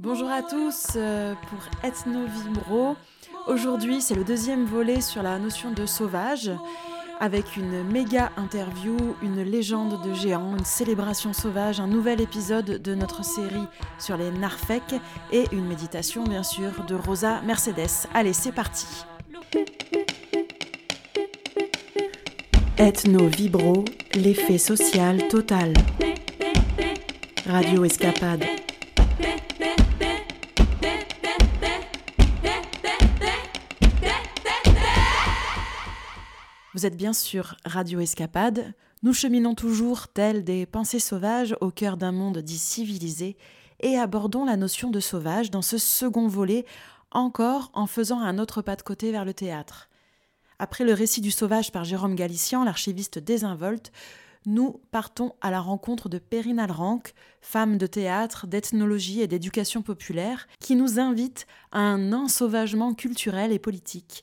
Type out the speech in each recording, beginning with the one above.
Bonjour à tous euh, pour Ethno Vibro. Aujourd'hui, c'est le deuxième volet sur la notion de sauvage, avec une méga interview, une légende de géant, une célébration sauvage, un nouvel épisode de notre série sur les narfek et une méditation, bien sûr, de Rosa Mercedes. Allez, c'est parti. Ethno Vibro, l'effet social total. Radio Escapade. Vous êtes bien sûr Radio Escapade. Nous cheminons toujours, tels des pensées sauvages, au cœur d'un monde dit civilisé, et abordons la notion de sauvage dans ce second volet, encore en faisant un autre pas de côté vers le théâtre. Après le récit du sauvage par Jérôme Galician, l'archiviste désinvolte, nous partons à la rencontre de Perrine Alranc, femme de théâtre, d'ethnologie et d'éducation populaire, qui nous invite à un ensauvagement culturel et politique,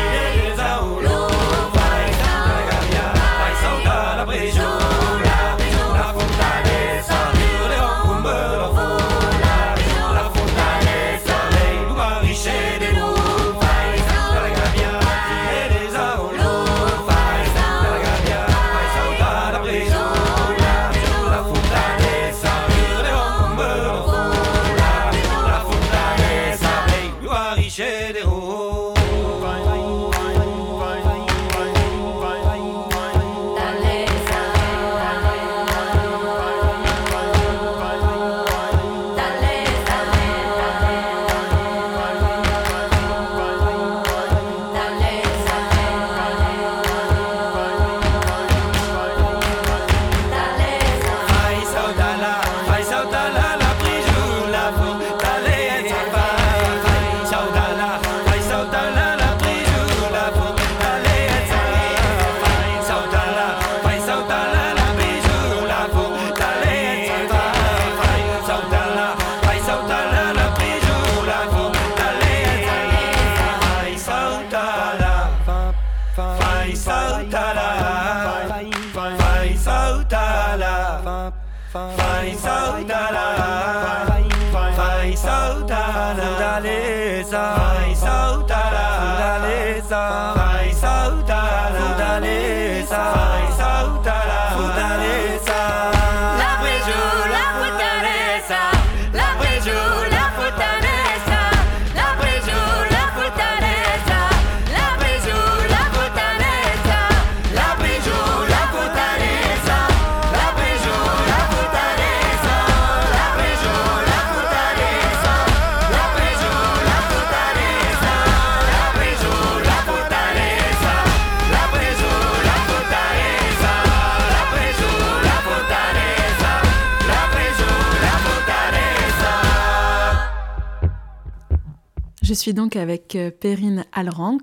Je suis donc avec euh, Perrine Alranc,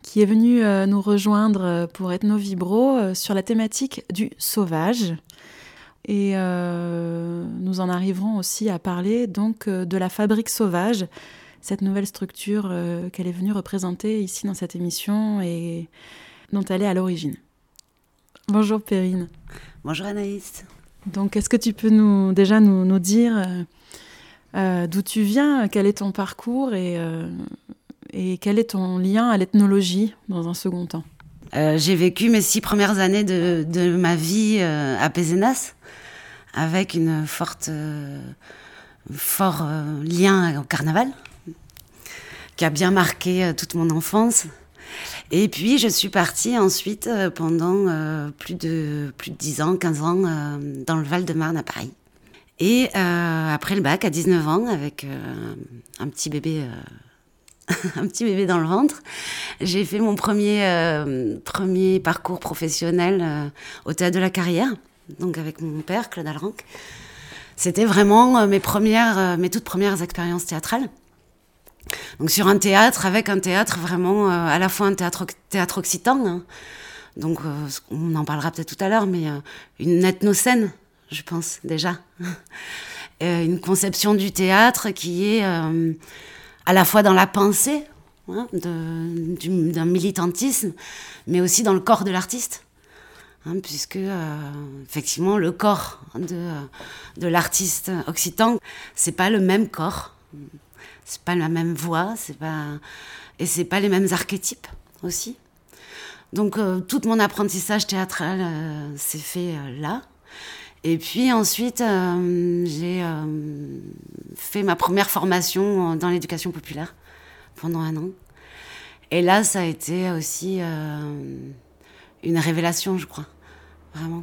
qui est venue euh, nous rejoindre euh, pour Ethno Vibro euh, sur la thématique du sauvage. Et euh, nous en arriverons aussi à parler donc de la fabrique sauvage, cette nouvelle structure qu'elle est venue représenter ici dans cette émission et dont elle est à l'origine. Bonjour Perrine. Bonjour Anaïs. Donc, est-ce que tu peux nous déjà nous, nous dire euh, d'où tu viens, quel est ton parcours et, euh, et quel est ton lien à l'ethnologie dans un second temps? Euh, j'ai vécu mes six premières années de, ma vie à Pézenas avec une forte, fort lien au carnaval qui a bien marqué toute mon enfance. Et puis, je suis partie ensuite pendant plus, de, plus de 10 ans, 15 ans, dans le Val-de-Marne à Paris. Et euh, après le bac, à 19 ans, avec euh, un petit bébé. euh, un petit bébé dans le ventre. J'ai fait mon premier, premier parcours professionnel au théâtre de la carrière, donc avec mon père, Claude Alranc. C'était vraiment mes, premières, mes toutes premières expériences théâtrales. Donc sur un théâtre, avec un théâtre vraiment à la fois un théâtre, théâtre occitan, hein. donc on en parlera peut-être tout à l'heure, mais une ethnocène, je pense déjà. Euh, une conception du théâtre qui est euh, à la fois dans la pensée hein, d'un militantisme, mais aussi dans le corps de l'artiste. Hein, puisque euh, effectivement le corps de, l'artiste occitan, c'est pas le même corps, c'est pas la même voix, c'est pas et c'est pas les mêmes archétypes aussi. Donc tout mon apprentissage théâtral s'est fait là. Et puis ensuite, euh, j'ai euh, fait ma première formation dans l'éducation populaire pendant un an. Et là, ça a été aussi euh, une révélation, je crois. Vraiment.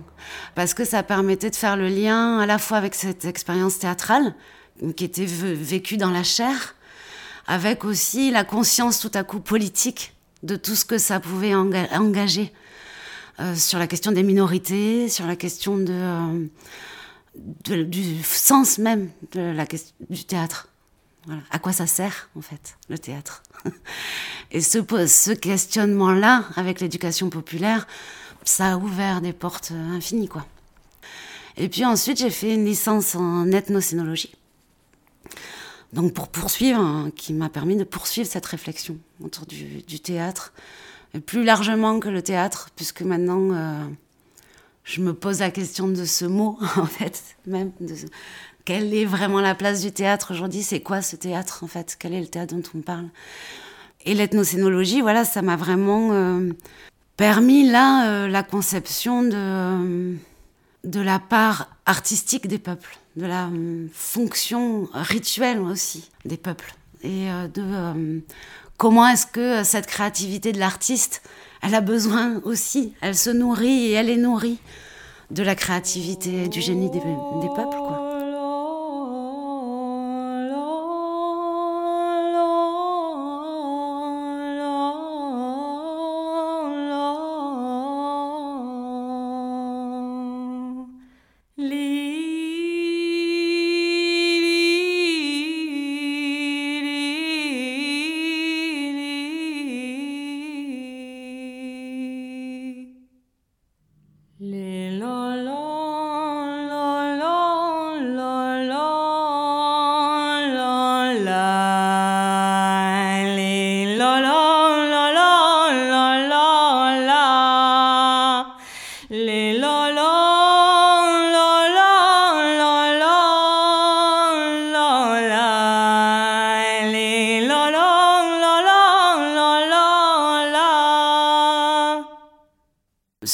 Parce que ça permettait de faire le lien à la fois avec cette expérience théâtrale, qui était vécue dans la chair, avec aussi la conscience tout à coup politique de tout ce que ça pouvait enga- engager euh, sur la question des minorités, sur la question de, euh, du sens même de la du théâtre. À quoi ça sert, en fait, le théâtre? Et ce, questionnement-là, avec l'éducation populaire, ça a ouvert des portes euh, infinies, quoi. Et puis ensuite, j'ai fait une licence en ethnocénologie. Donc pour poursuivre, hein, qui m'a permis de poursuivre cette réflexion autour du, théâtre, plus largement que le théâtre, puisque maintenant euh, je me pose la question de ce mot, en fait, même. Quelle est vraiment la place du théâtre aujourd'hui? C'est quoi ce théâtre, en fait? Quel est le théâtre dont on parle? Et l'ethnocénologie, voilà, ça m'a vraiment euh, permis, là, euh, la conception de, de la part artistique des peuples, de la fonction rituelle aussi des peuples. Et de comment est-ce que cette créativité de l'artiste, elle a besoin aussi, elle se nourrit et elle est nourrie de la créativité et du génie des, des peuples, quoi.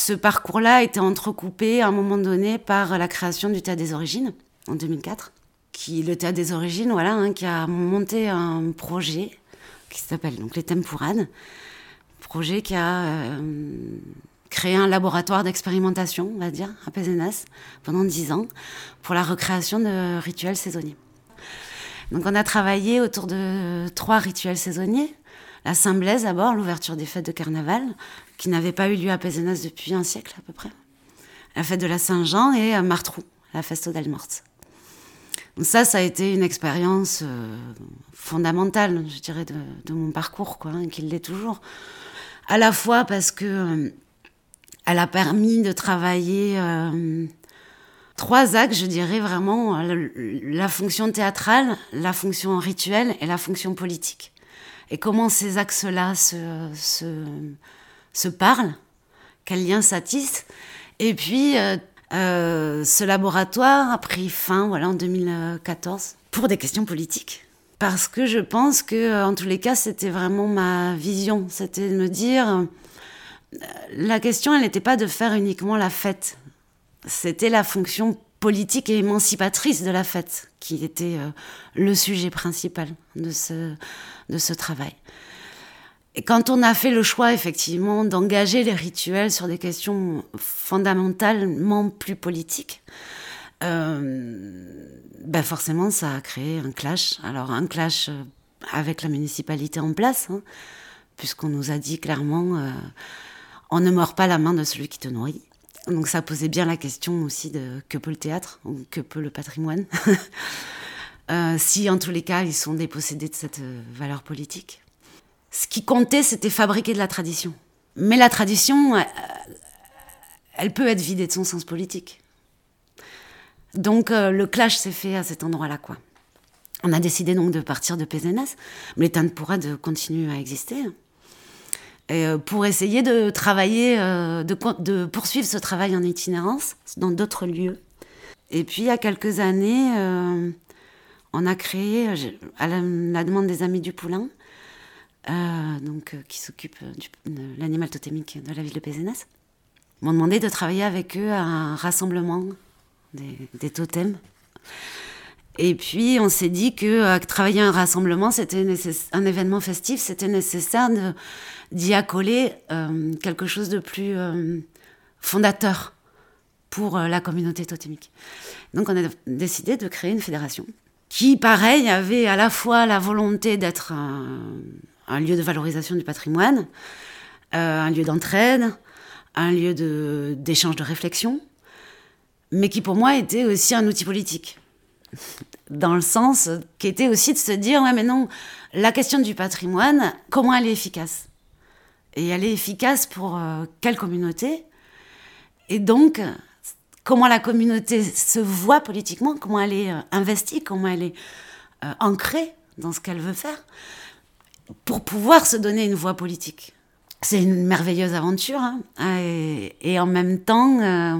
Ce parcours-là été entrecoupé à un moment donné par la création du Théâtre des Origines en 2004. Qui, le Théâtre des Origines, voilà, hein, qui a monté un projet qui s'appelle donc les Tempourades. Projet qui a euh, créé un laboratoire d'expérimentation, on va dire, à Pézenas pendant dix ans pour la recréation de rituels saisonniers. Donc on a travaillé autour de trois rituels saisonniers. La Saint-Blaise d'abord, l'ouverture des fêtes de carnaval, qui n'avait pas eu lieu à Pézenas depuis un siècle à peu près. La fête de la Saint-Jean et à Martrou, la Festo del. Donc ça, ça a été une expérience euh, fondamentale, je dirais, de, mon parcours, quoi, hein, qui l'est toujours. À la fois parce que euh, elle a permis de travailler euh, trois axes, je dirais vraiment, euh, la fonction théâtrale, la fonction rituelle et la fonction politique. Et comment ces axes-là se, se, parlent, quels liens ça tisse. Et puis, euh, euh, ce laboratoire a pris fin voilà, en 2014 pour des questions politiques. Parce que je pense que, euh, en tous les cas, c'était vraiment ma vision. C'était de me dire, la question, elle n'était pas de faire uniquement la fête. C'était la fonction politique et émancipatrice de la fête qui était le sujet principal de ce, de ce travail. Et quand on a fait le choix, effectivement, d'engager les rituels sur des questions fondamentalement plus politiques, euh, ben forcément, ça a créé un clash. Alors, un clash euh, avec la municipalité en place, hein, puisqu'on nous a dit clairement euh, on ne mord pas la main de celui qui te nourrit. Donc, ça posait bien la question aussi de que peut le théâtre ou que peut le patrimoine. si, en tous les cas, ils sont dépossédés de cette valeur politique. Ce qui comptait, c'était fabriquer de la tradition. Mais la tradition, elle peut être vidée de son sens politique. Donc euh, le clash s'est fait à cet endroit-là, quoi. On a décidé donc de partir de Pézenas, mais l'état pourra de continuer à exister. Euh, pour essayer de travailler, euh, de, poursuivre ce travail en itinérance dans d'autres lieux. Et puis il y a quelques années, on a créé, à la, demande des Amis du Poulain, euh, donc, euh, qui s'occupe de l'animal totémique de la ville de Pézenas, m'ont demandé de travailler avec eux à un rassemblement des, totems. Et puis, on s'est dit que euh, travailler un rassemblement, c'était un événement festif, c'était nécessaire d'y accoler euh, quelque chose de plus euh, fondateur pour la communauté totémique. Donc, on a décidé de créer une fédération qui, pareil, avait à la fois la volonté d'être un, lieu de valorisation du patrimoine, euh, un lieu d'entraide, un lieu d'échange de, réflexion, mais qui pour moi était aussi un outil politique. Dans le sens qui était aussi de se dire, ouais mais non, la question du patrimoine, comment elle est efficace? Et elle est efficace pour euh, quelle communauté? Et donc, comment la communauté se voit politiquement, comment elle est euh, investie, comment elle est ancrée dans ce qu'elle veut faire pour pouvoir se donner une voix politique. C'est une merveilleuse aventure. Hein. et, en même temps, euh,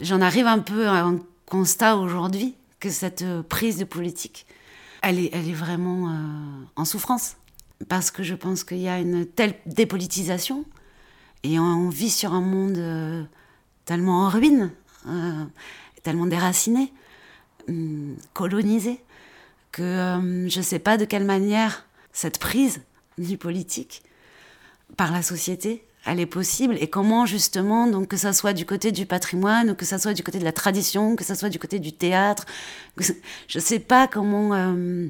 j'en arrive un peu à un constat aujourd'hui que cette prise de politique, elle est, elle est vraiment euh, en souffrance. Parce que je pense qu'il y a une telle dépolitisation et on vit sur un monde euh, tellement en ruine, tellement déraciné, hum, colonisé, que je ne sais pas de quelle manière cette prise du politique par la société elle est possible et comment justement donc que ça soit du côté du patrimoine ou que ça soit du côté de la tradition que ça soit du côté du théâtre je sais pas comment euh,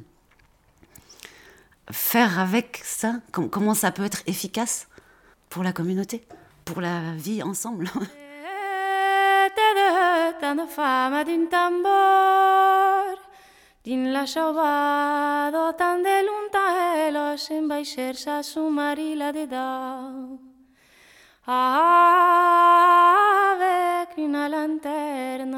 faire avec ça comment ça peut être efficace pour la communauté pour la vie ensemble Din la șovado tan de lunta elos en baixer sa sumarila de dau. Avec une lanterne.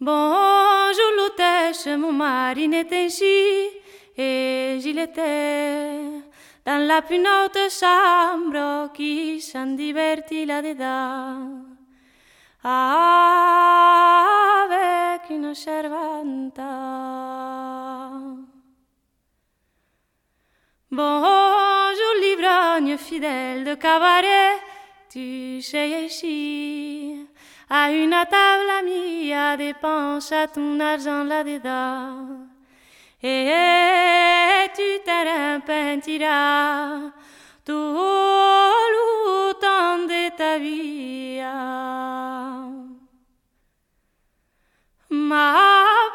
Bonjour l'hôtesse, mon mari n'était ici et j'y étais dans la plus haute chambre qui s'en divertit là-dedans. avec une servanta. Bonjour l'ivrogne fidèle de cabaret, tu sais ici, à une table amie, à dépenser ton argent là-dedans. Et tu t'arrepentiras tout le temps de ta vie. Ma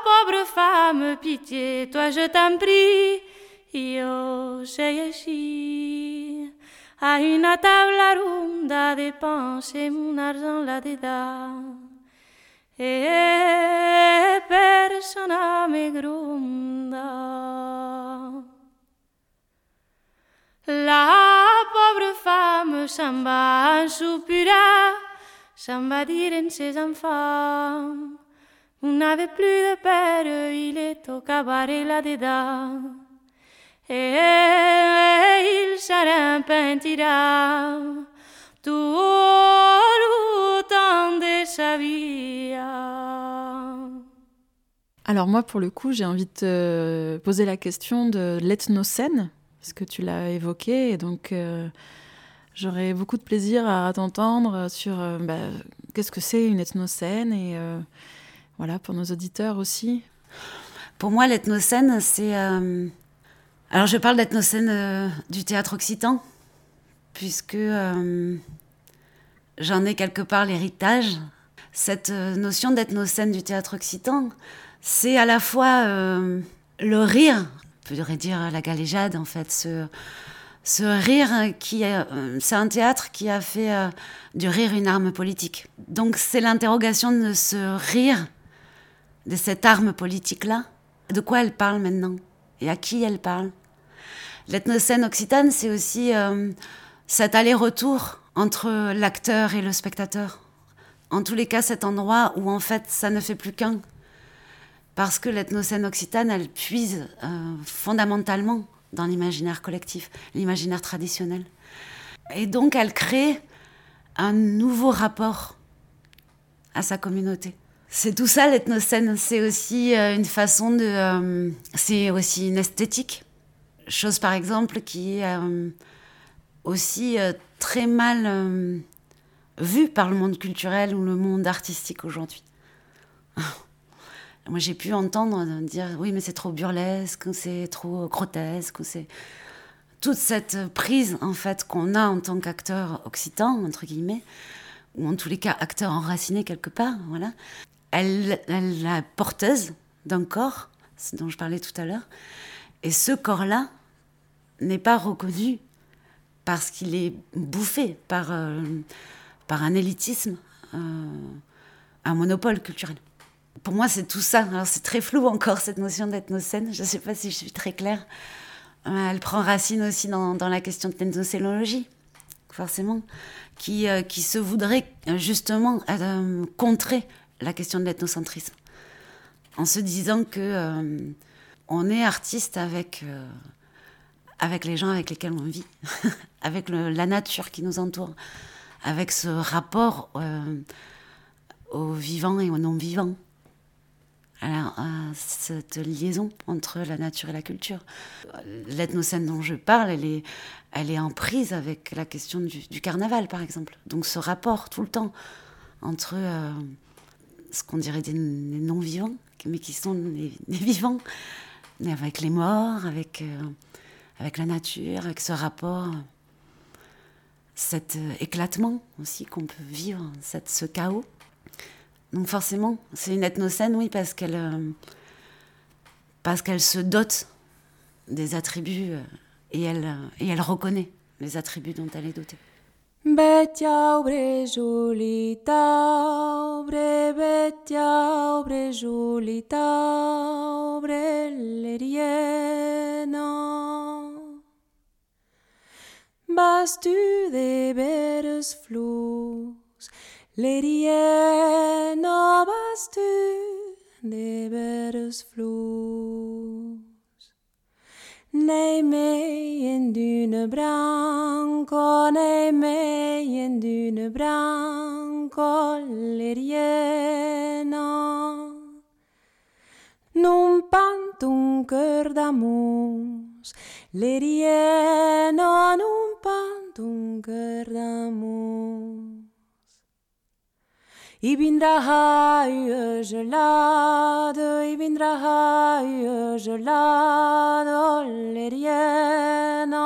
pauvre femme, pitié, toi je t'en prie, yo j'ai à une table ronde à dépenser mon argent là-dedans. Et personne me gronda. La pauvre femme s'en va en soupira, s'en va dire en ses enfants. On n'avait plus de père, il est au cabaret là-dedans. Et il s'arrepentira tout le temps. Alors moi, pour le coup, j'ai envie de te poser la question de l'ethnocène, parce que tu l'as évoqué, et donc euh, j'aurais beaucoup de plaisir à t'entendre sur euh, bah, qu'est-ce que c'est une ethnocène et euh, voilà pour nos auditeurs aussi. Pour moi, l'ethnocène, c'est Alors je parle d'ethnocène euh, du théâtre occitan, puisque euh, j'en ai quelque part l'héritage. Cette euh, notion d'ethnocène du théâtre occitan, c'est à la fois euh, le rire, on pourrait dire la galéjade en fait, ce, rire qui est, euh, c'est un théâtre qui a fait du rire une arme politique. Donc c'est l'interrogation de ce rire, de cette arme politique-là. De quoi elle parle maintenant? Et à qui elle parle? L'ethnocène occitane, c'est aussi cet aller-retour entre l'acteur et le spectateur. En tous les cas, cet endroit où en fait ça ne fait plus qu'un. Parce que l'ethnocène occitane, elle puise euh, fondamentalement dans l'imaginaire collectif, l'imaginaire traditionnel. Et donc elle crée un nouveau rapport à sa communauté. C'est tout ça l'ethnocène, c'est aussi euh, une façon de... euh, c'est aussi une esthétique. Chose par exemple qui aussi euh, très mal euh, vue par le monde culturel ou le monde artistique aujourd'hui. Moi j'ai pu entendre dire oui mais c'est trop burlesque, c'est trop grotesque, c'est... Toute cette prise en fait qu'on a en tant qu'acteur occitan, entre guillemets, ou en tous les cas acteur enraciné quelque part, voilà, elle, elle est porteuse d'un corps, dont je parlais tout à l'heure, et ce corps-là n'est pas reconnu parce qu'il est bouffé par, euh, par un élitisme, euh, un monopole culturel. Pour moi, c'est tout ça. Alors, c'est très flou encore, cette notion d'ethnocène. Je ne sais pas si je suis très claire. Euh, Elle prend racine aussi dans, la question de l'ethnocénologie, forcément, qui, qui se voudrait justement contrer la question de l'ethnocentrisme, en se disant que on est artiste avec, avec les gens avec lesquels on vit, avec la nature qui nous entoure, avec ce rapport euh, aux vivants et aux non-vivants. Alors, euh, cette liaison entre la nature et la culture. L'ethnocène dont je parle, elle est, elle est en prise avec la question du, carnaval, par exemple. Donc ce rapport tout le temps entre euh, ce qu'on dirait des, non-vivants, mais qui sont des, des vivants, avec les morts, avec, euh, avec la nature, avec ce rapport, cet euh, éclatement aussi qu'on peut vivre, cette, ce chaos. Donc forcément, c'est une ethnocène, oui, parce qu'elle euh, parce qu'elle se dote des attributs euh, et, elle, et elle reconnaît les attributs dont elle est dotée. Julita, Julita. Bas du de beres flus, Leriena, bas du de beres flus. Nej mig en dune branco, nej mig en dune branco, leriena. Non pantunker damus, leriena, non pantunker damus. I bindra haie gelado, i bindra haie gelado, leriena.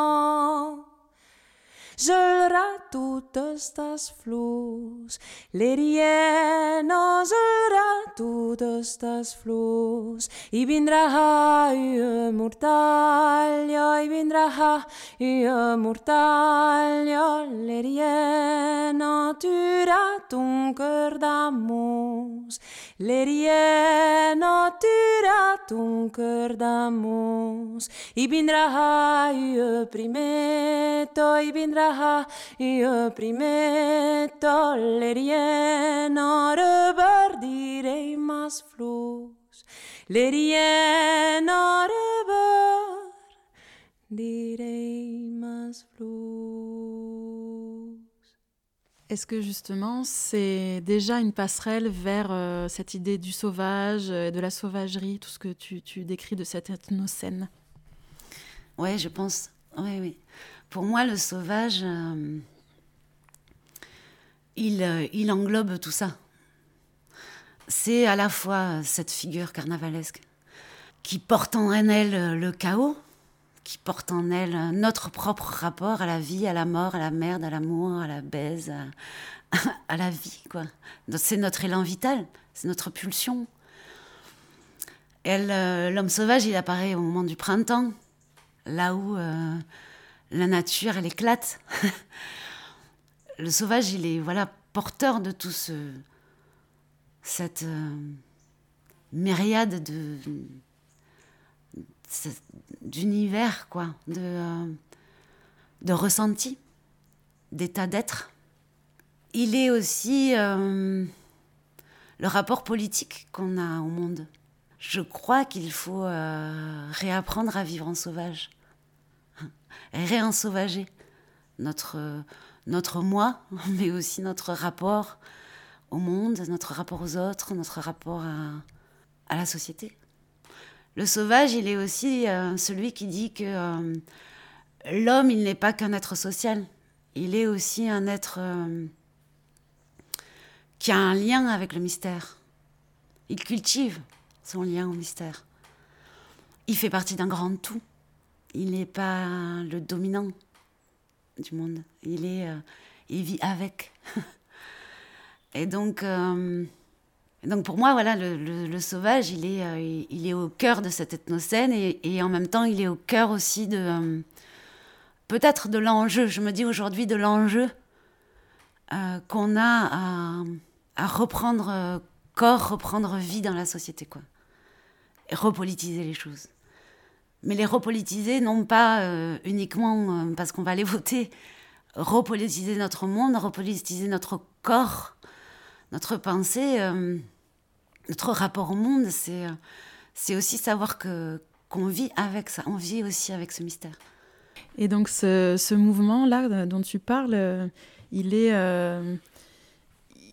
Gelra totes tas flors, leriena, gelra totes tas flors. I vindrà haie mortalia, i vindrà haie mortalia, leriena, tura ton cœur d'amour. Leriena, tura ton cœur d'amour. I vindrà haie primeto, i vindrà Est-ce que justement c'est déjà une passerelle vers euh, cette idée du sauvage, euh, de la sauvagerie, tout ce que tu, tu décris de cette ethnocène? Oui, je pense. Oui, oui. Pour moi, le sauvage, euh, il, euh, il englobe tout ça. C'est à la fois cette figure carnavalesque qui porte en elle euh, le chaos, qui porte en elle notre propre rapport à la vie, à la mort, à la merde, à l'amour, à la baise, à, la vie, quoi. C'est notre élan vital, c'est notre pulsion. L'homme sauvage, il apparaît au moment du printemps, là où la nature, elle éclate. Le sauvage, il est voilà porteur de tout ce, cette euh, myriade de d'univers, quoi, de, euh, de ressentis, d'état d'être. Il est aussi euh, le rapport politique qu'on a au monde. Je crois qu'il faut euh, réapprendre à vivre en sauvage, réensauvager notre, euh, notre moi, mais aussi notre rapport au monde, notre rapport aux autres, notre rapport à, à la société. Le sauvage, il est aussi euh, celui qui dit que euh, l'homme, il n'est pas qu'un être social. Il est aussi un être qui a un lien avec le mystère. Il cultive son lien au mystère. Il fait partie d'un grand tout. Il n'est pas le dominant du monde. Il est, euh, il vit avec. Et donc, euh, donc pour moi, voilà, le, sauvage, il est, euh, il- est au cœur de cette ethnocène et, en même temps, il est au cœur aussi de peut-être de l'enjeu. Je me dis aujourd'hui de l'enjeu qu'on a à, reprendre corps, reprendre vie dans la société, quoi, et repolitiser les choses. Mais les repolitiser, non pas euh, uniquement euh, parce qu'on va aller voter, repolitiser notre monde, repolitiser notre corps, notre pensée, euh, notre rapport au monde, c'est c'est aussi savoir que qu'on vit avec ça, on vit aussi avec ce mystère. Et donc ce, ce mouvement-là dont tu parles, il est,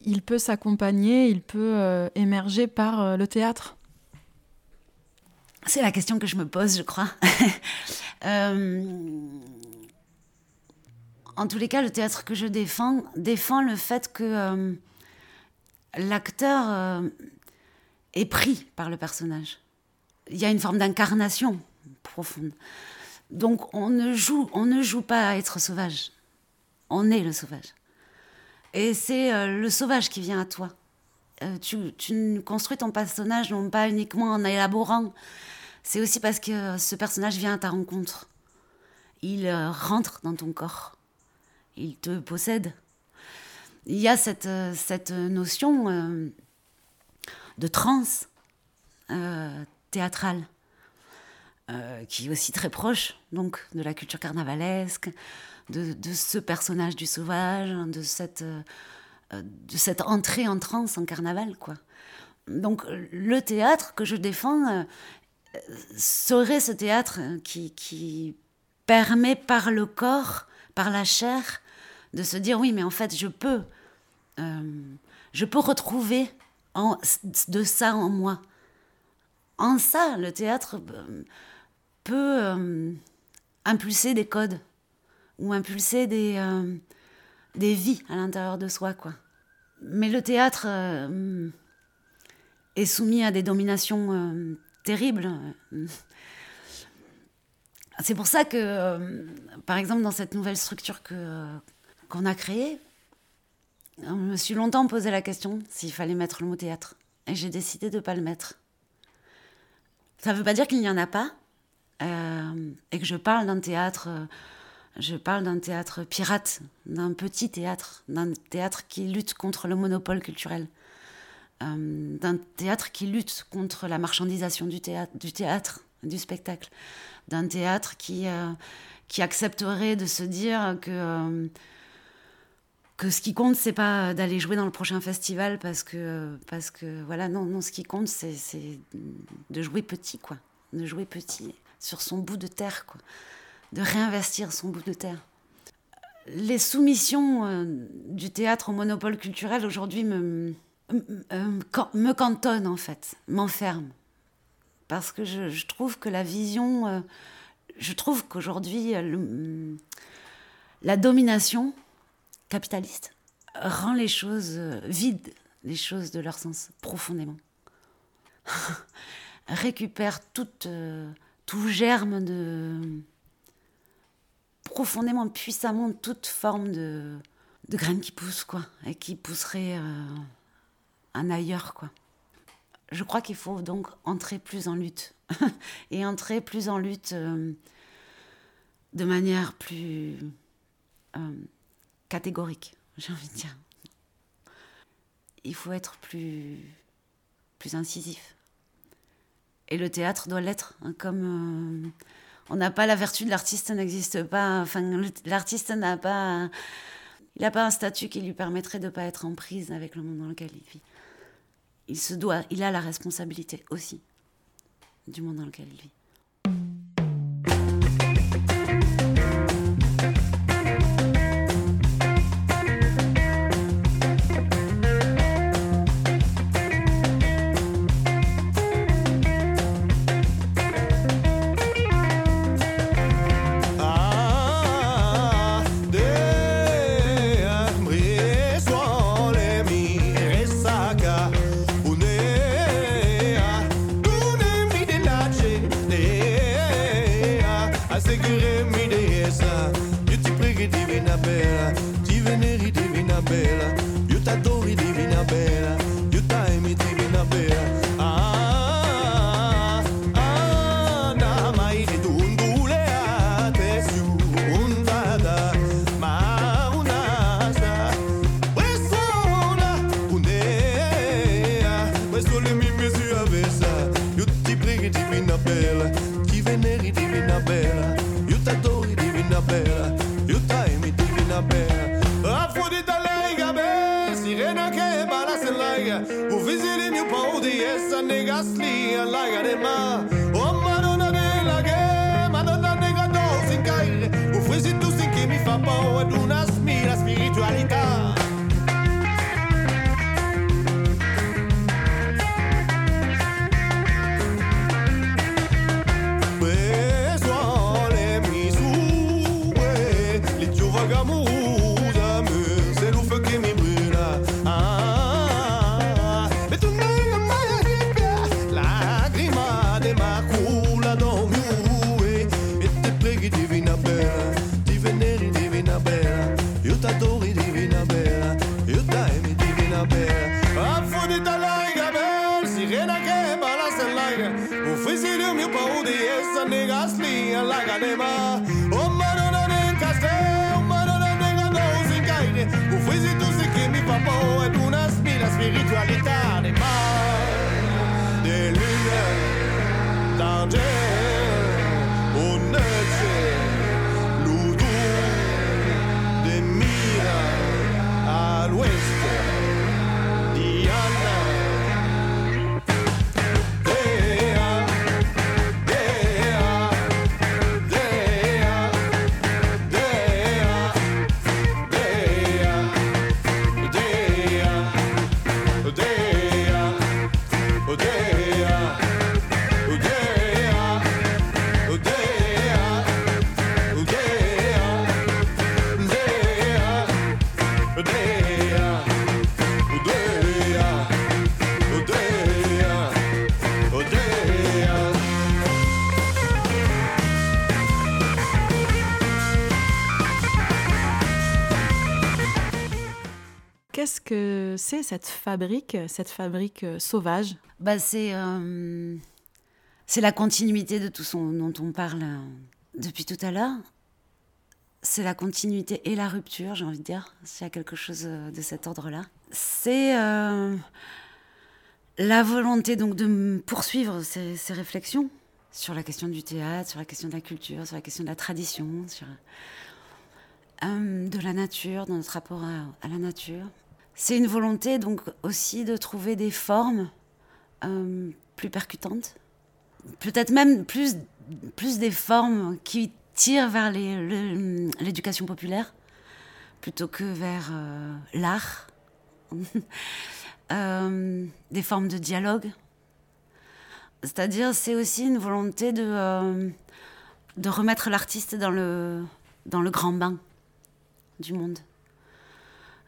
il peut s'accompagner, il peut émerger par le théâtre? C'est la question que je me pose, je crois. Euh, en tous les cas, le théâtre que je défends défend le fait que euh, l'acteur euh, est pris par le personnage. Il y a une forme d'incarnation profonde. Donc on ne joue, on ne joue pas à être sauvage. On est le sauvage. Et c'est le sauvage qui vient à toi. Euh, tu, construis ton personnage non pas uniquement en élaborant, c'est aussi parce que ce personnage vient à ta rencontre. Il euh, rentre dans ton corps. Il te possède. Il y a cette, euh, notion de transe théâtrale qui est aussi très proche donc de la culture carnavalesque, de, ce personnage du sauvage, de cette, de cette entrée en transe en carnaval. quoi. Donc le théâtre que je défends euh, serait ce théâtre euh, qui, qui permet par le corps, par la chair, de se dire oui, mais en fait, je peux, euh, je peux retrouver en- de ça en moi. En ça, le théâtre peut impulser des codes ou impulser des, des vies à l'intérieur de soi, quoi. Mais le théâtre euh, est soumis à des dominations euh, terribles. C'est pour ça que, euh, par exemple, dans cette nouvelle structure que, qu'on a créée, je me suis longtemps posé la question s'il fallait mettre le mot théâtre. Et j'ai décidé de ne pas le mettre. Ça ne veut pas dire qu'il n'y en a pas, et que je parle d'un théâtre, je parle d'un théâtre pirate, d'un petit théâtre, d'un théâtre qui lutte contre le monopole culturel, euh, d'un théâtre qui lutte contre la marchandisation du théâtre, du, spectacle, d'un théâtre qui, euh, accepterait de se dire que, euh, que ce qui compte, c'est pas d'aller jouer dans le prochain festival parce que, parce que voilà, non, non, ce qui compte, c'est c'est de jouer petit, quoi, de jouer petit sur son bout de terre, quoi, de réinvestir son bout de terre. Les soumissions euh, du théâtre au monopole culturel aujourd'hui me, euh, me cantonnent en fait, m'enferment. Parce que je, trouve que la vision, euh, je trouve qu'aujourd'hui, le- la domination capitaliste rend les choses vides, les choses de leur sens profondément. Récupère tout germe de, profondément, puissamment toute forme de, de graine qui pousse, quoi, et qui pousserait euh, un ailleurs, quoi. Je crois qu'il faut donc entrer plus en lutte, et entrer plus en lutte euh, de manière plus euh, catégorique, j'ai envie de dire. Il faut être plus, plus incisif. Et le théâtre doit l'être, hein, comme euh, on n'a pas la vertu de l'artiste n'existe pas. Enfin, l'artiste n'a pas, il n'a pas un statut qui lui permettrait de ne pas être en prise avec le monde dans lequel il vit. Il se doit, il a la responsabilité aussi du monde dans lequel il vit. Spira c'est cette fabrique, cette fabrique euh, sauvage? Bah, c'est euh, c'est la continuité de tout son dont on parle euh, depuis tout à l'heure. C'est la continuité et la rupture, j'ai envie de dire, s'il y a quelque chose de cet ordre-là. C'est la volonté donc de poursuivre ces, réflexions sur la question du théâtre, sur la question de la culture, sur la question de la tradition, sur de la nature, dans notre rapport à la nature. C'est une volonté donc aussi de trouver des formes euh, plus percutantes, peut-être même plus, plus des formes qui tirent vers l'éducation populaire plutôt que vers euh, l'art, Euh, des formes de dialogue. C'est-à-dire, c'est aussi une volonté de, de remettre l'artiste dans le, dans le grand bain du monde.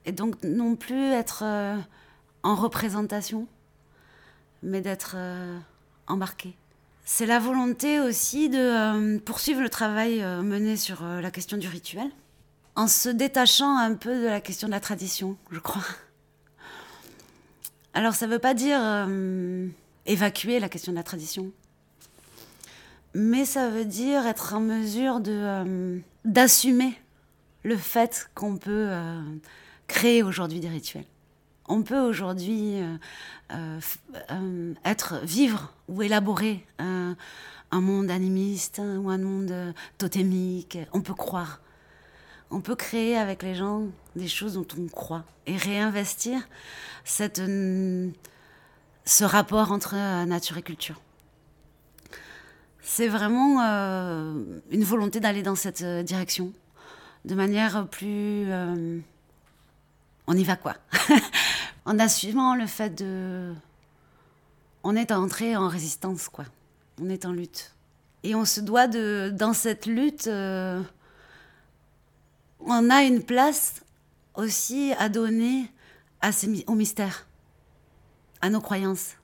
Et donc, non plus être euh, en représentation, mais d'être euh, embarqué C'est la volonté aussi de euh, poursuivre le travail mené sur la question du rituel, en se détachant un peu de la question de la tradition, je crois. Alors ça ne veut pas dire évacuer la question de la tradition, mais ça veut dire être en mesure de d'assumer le fait qu'on peut créer aujourd'hui des rituels. On peut aujourd'hui euh, euh, euh, être, vivre ou élaborer un, monde animiste hein, ou un monde totémique. On peut croire. On peut créer avec les gens des choses dont on croit et réinvestir cette, ce rapport entre nature et culture. C'est vraiment une volonté d'aller dans cette direction, de manière plus... on y va quoi. en assumant le fait de... On est entré en résistance quoi. On est en lutte. Et on se doit de... Dans cette lutte, euh, on a une place aussi à donner au mystère, à nos croyances.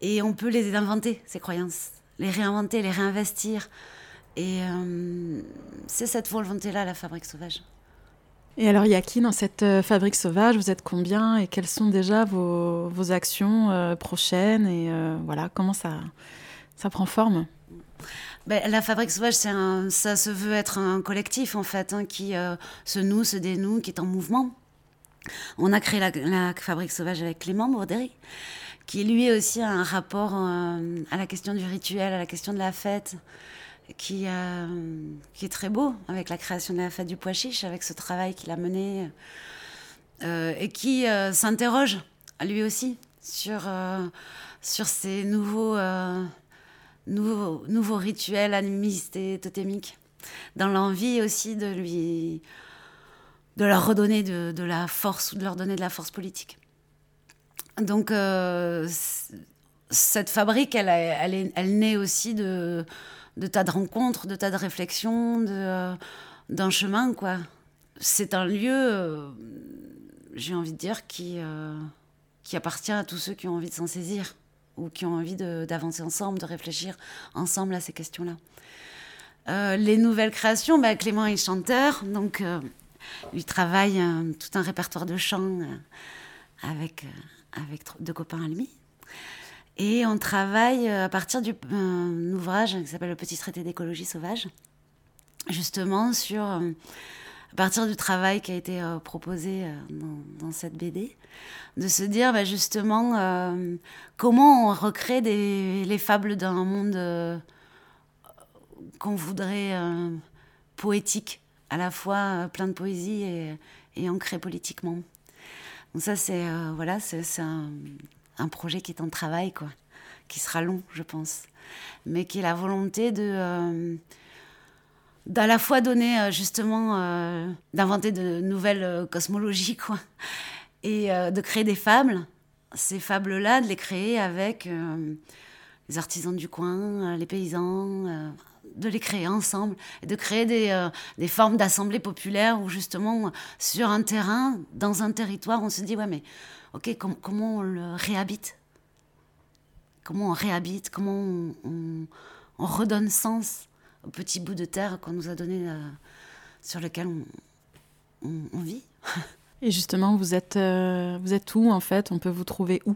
Et on peut les inventer, ces croyances, les réinventer, les réinvestir. Et euh, c'est cette volonté-là, la fabrique sauvage. Et alors, il y a qui dans cette euh, fabrique sauvage Vous êtes combien Et quelles sont déjà vos, vos actions euh, prochaines Et euh, voilà, comment ça, ça prend forme? Ben, la fabrique sauvage, ça se veut être un collectif en fait, hein, qui se noue, se dénoue, qui est en mouvement. On a créé la, fabrique sauvage avec Clément Bourdéry, qui lui aussi a un rapport à la question du rituel, à la question de la fête, qui, euh, qui est très beau avec la création de la fête du pois chiche, avec ce travail qu'il a mené, euh, et qui euh, s'interroge lui aussi sur, sur ces nouveaux, nouveaux, rituels animistes et totémiques, dans l'envie aussi de lui de leur redonner de, la force ou de leur donner de la force politique. Donc cette fabrique, elle, elle naît aussi de, de tas de rencontres, de tas de réflexions, de, euh, d'un chemin, quoi. C'est un lieu, euh, j'ai envie de dire, qui, euh, qui appartient à tous ceux qui ont envie de s'en saisir ou qui ont envie de- d'avancer ensemble, de réfléchir ensemble à ces questions-là. Les nouvelles créations, bah, Clément est chanteur, donc il travaille tout un répertoire de chants avec, avec deux copains à lui. Et on travaille euh, à partir d'un ouvrage qui s'appelle Le Petit Traité d'écologie sauvage, justement sur, euh, à partir du travail qui a été euh, proposé euh, dans, cette BD, de se dire bah, justement euh, comment on recrée les fables d'un monde euh, qu'on voudrait euh, poétique, à la fois euh, plein de poésie et, ancré politiquement. Donc ça, c'est euh, voilà, c'est un, un projet qui est en travail, quoi, qui sera long, je pense, mais qui est la volonté de euh, la fois donner euh, justement euh, d'inventer de nouvelles euh, cosmologies, quoi, et de créer des fables. Ces fables-là, de les créer avec les artisans du coin, les paysans, de les créer ensemble, et de créer des, des formes d'assemblées populaires où justement, sur un terrain, dans un territoire, on se dit, ouais, mais ok, com- comment on le réhabite? Comment on réhabite? Comment on, on- on redonne sens au petit bout de terre qu'on nous a donné, euh, sur lequel on, vit? Et justement, vous êtes, euh, vous êtes où en fait? On peut vous trouver où?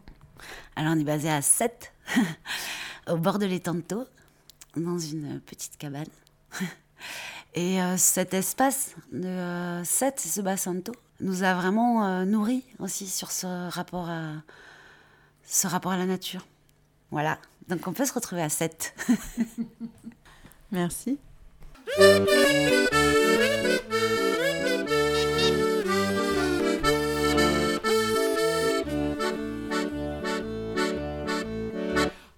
Alors, on est basé à Sète, au bord de l'étang de Thau, dans une petite cabane. Et euh, cet espace de euh, Sète, ce bassin de Thau, nous a vraiment euh, nourris aussi sur ce rapport à, ce rapport à la nature. Voilà. Donc, on peut se retrouver à Sète. Merci.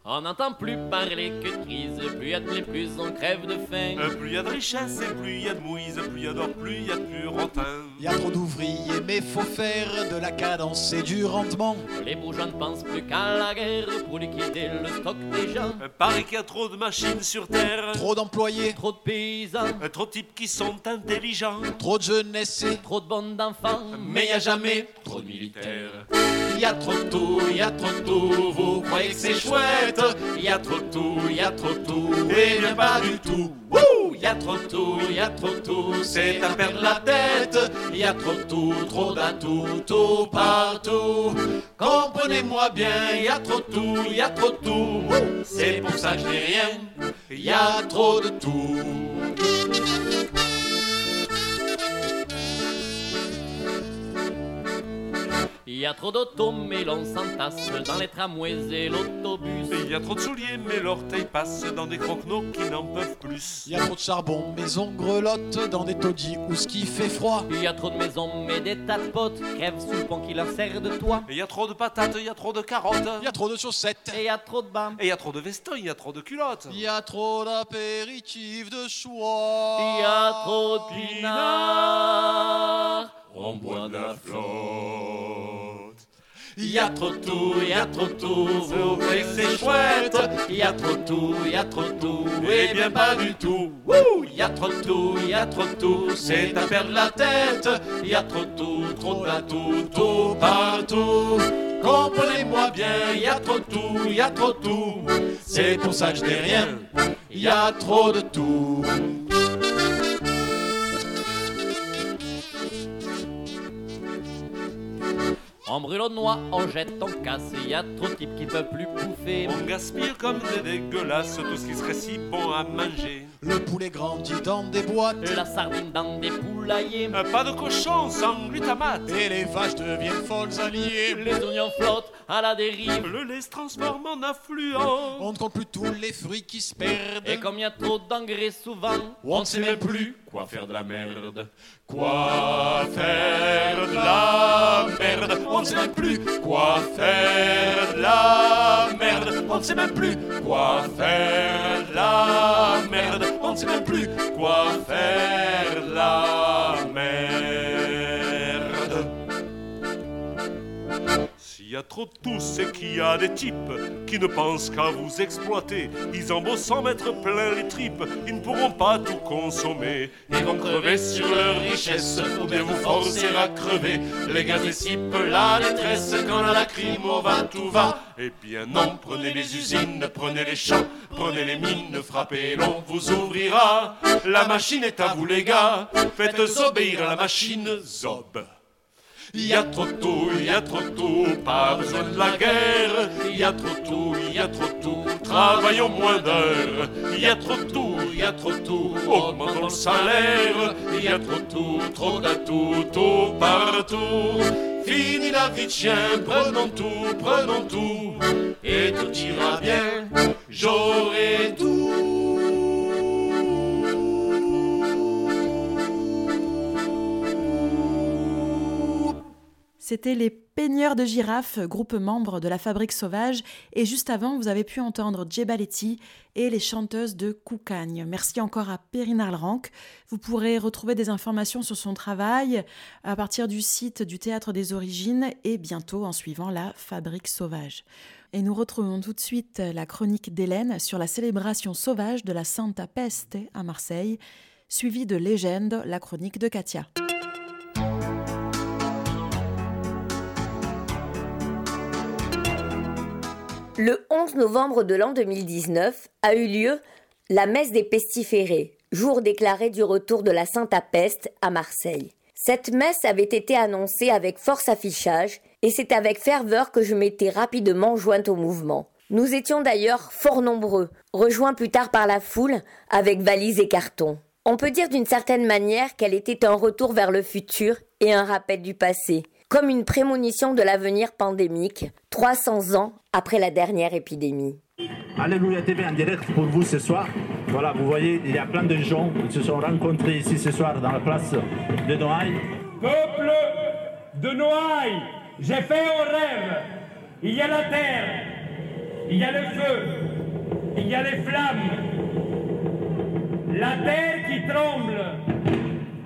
On n'entend plus parler que de crise, plus y a de blé, plus on crève de faim. Euh, Plus y a de richesse et plus y a de mouise, plus y a d'or, plus y a de purantin. Y a trop d'ouvriers, mais faut faire de la cadence et du rendement. Les bourgeois ne pensent plus qu'à la guerre pour liquider le stock des gens. Paraît qu'il y a trop de machines sur Terre. Trop d'employés, Trop de paysans, Trop de types qui sont intelligents. trop de jeunesse et trop de bandes d'enfants, Mais y a jamais trop de militaires. y a trop de tout, y a trop de tout. Vous croyez que c'est chouette? Y a trop de tout, y a trop de tout. Et bien pas du tout. Wouh Y a trop de tout, y a trop de tout. C'est à perdre la tête. Y a trop de tout, trop d'atout, tout partout. Comprenez-moi bien, y a trop de tout, y a trop de tout. C'est pour ça que je n'ai rien. Y a trop de tout. Il y a trop d'autos, mais l'on s'entasse dans les tramways et l'autobus. Il y a trop de souliers, mais l'orteil passe dans des croquenots qui n'en peuvent plus. Y a trop de charbon, maison grelotte dans des taudis où ce qui fait froid. Il y a trop de maisons, mais des tas de potes crèvent sous le pont qui leur sert de toit. Il y a trop de patates, il y a trop de carottes. Y a trop de chaussettes. Et il y a trop de bas. Et il y a trop de vestons, il y a trop de culottes. Y a trop d'apéritifs de choix. Il y a trop de pinards. On boit de la flotte. Y a trop tout, y a trop tout, vous croyez que c'est chouette Y a trop tout, y a trop tout, et bien pas du tout Wouh Y a trop tout, y a trop tout, c'est à perdre la tête Y a trop tout, trop d'atout, tout partout Comprenez-moi bien, y a trop tout, y a trop tout C'est pour ça que je n'ai rien, y a trop de tout En brûlant de noix, on jette, on casse. Il y a trop de types qui ne peuvent plus bouffer. On gaspille comme des dégueulasses tout ce qui serait si bon à manger. Le poulet grandit dans des boîtes La sardine dans des poulaillers. Euh, Pas de cochon sans glutamate. Et les vaches deviennent folles alliées Les oignons flottent à la dérive. Le lait se transforme en affluent. On ne compte plus tous les fruits qui se perdent Et comme il y a trop d'engrais souvent, On ne sait même plus quoi faire de la merde? Quoi faire de la merde? On ne sait même plus quoi faire de la merde? On ne sait même plus quoi faire de la merde? On ne sait même plus quoi faire de la merde. Y a trop de tout, c'est qu'il y a des types qui ne pensent qu'à vous exploiter. Ils en beau s'en mettre plein les tripes, ils ne pourront pas tout consommer. Ils vont crever sur leur richesse ou bien vous forcer à crever. Les gars dissipent la détresse quand la lacrymo va, tout va. Eh bien Non, non, prenez les usines, prenez les champs, prenez les mines, frappez, l'on vous ouvrira. La machine est à vous les gars, faites obéir à la machine, zob. Il y a trop tout, il y a trop tout, pas besoin de la guerre. Il y a trop tout, il y a trop tout, travaillons moins d'heures. Il y a trop tout, il y a trop tout, augmentons le salaire. Il y a trop tout, trop d'atout, tout partout. Fini la vie de chien, prenons tout, prenons tout, et tout ira bien. J'aurai tout. C'était les Peigneurs de girafes, groupe membre de la Fabrique Sauvage, et juste avant, vous avez pu entendre Djebaletti et les chanteuses de Koukagne. Merci encore à Perrine Arlranc. Vous pourrez retrouver des informations sur son travail à partir du site du Théâtre des Origines et bientôt en suivant la Fabrique Sauvage. Et nous retrouvons tout de suite la chronique d'Hélène sur la célébration sauvage de la Santa Peste à Marseille, suivie de Légende, la chronique de Katia. Le 11 novembre de l'an 2019 a eu lieu la messe des pestiférés, jour déclaré du retour de la Sainte Peste à Marseille. Cette messe avait été annoncée avec force affichage et c'est avec ferveur que je m'étais rapidement jointe au mouvement. Nous étions d'ailleurs fort nombreux, rejoints plus tard par la foule avec valises et cartons. On peut dire d'une certaine manière qu'elle était un retour vers le futur et un rappel du passé, comme une prémonition de l'avenir pandémique, 300 ans après la dernière épidémie. Alléluia TV en direct pour vous ce soir. Voilà, vous voyez, il y a plein de gens qui se sont rencontrés ici ce soir dans la place de Noailles. Peuple de Noailles, j'ai fait un rêve. Il y a la terre, il y a le feu, il y a les flammes. La terre qui tremble,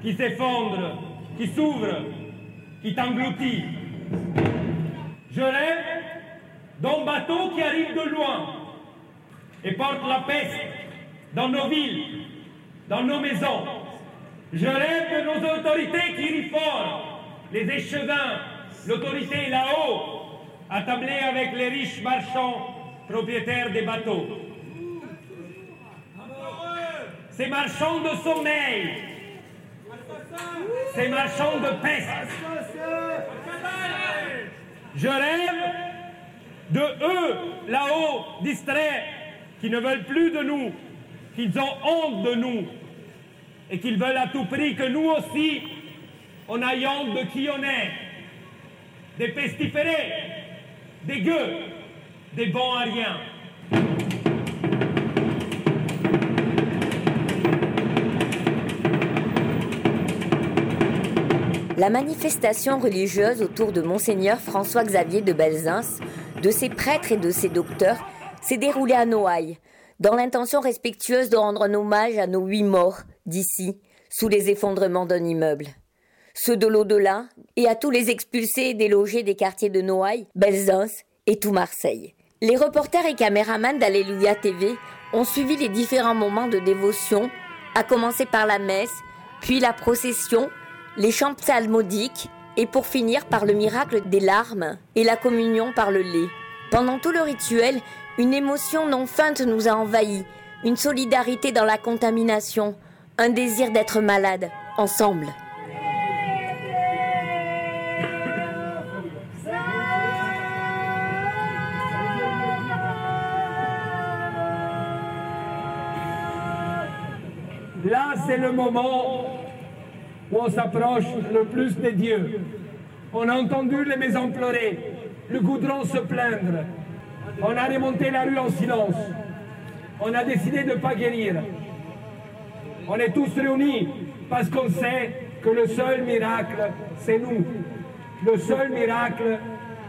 qui s'effondre, qui s'ouvre, qui t'engloutit. Je rêve d'un bateau qui arrive de loin et porte la peste dans nos villes, dans nos maisons. Je rêve de nos autorités qui rient fort, les échevins, l'autorité là-haut, attablée avec les riches marchands propriétaires des bateaux. Ces marchands de sommeil, ces marchands de peste. Je rêve de eux là-haut, distraits, qui ne veulent plus de nous, qu'ils ont honte de nous et qu'ils veulent à tout prix que nous aussi, on aille honte de qui on est. Des pestiférés, des gueux, des bons à rien. La manifestation religieuse autour de Monseigneur François-Xavier de Belzins, de ses prêtres et de ses docteurs, s'est déroulée à Noailles, dans l'intention respectueuse de rendre hommage à nos huit morts d'ici, sous les effondrements d'un immeuble. Ceux de l'au-delà, et à tous les expulsés et délogés des quartiers de Noailles, Belzins et tout Marseille. Les reporters et caméramans d'Alléluia TV ont suivi les différents moments de dévotion, à commencer par la messe, puis la procession, les chants psalmodiques, et pour finir par le miracle des larmes et la communion par le lait. Pendant tout le rituel, une émotion non feinte nous a envahis, une solidarité dans la contamination, un désir d'être malade, ensemble. Là, c'est le moment où on s'approche le plus des dieux. On a entendu les maisons pleurer, le goudron se plaindre. On a remonté la rue en silence. On a décidé de ne pas guérir. On est tous réunis parce qu'on sait que le seul miracle, c'est nous. Le seul miracle,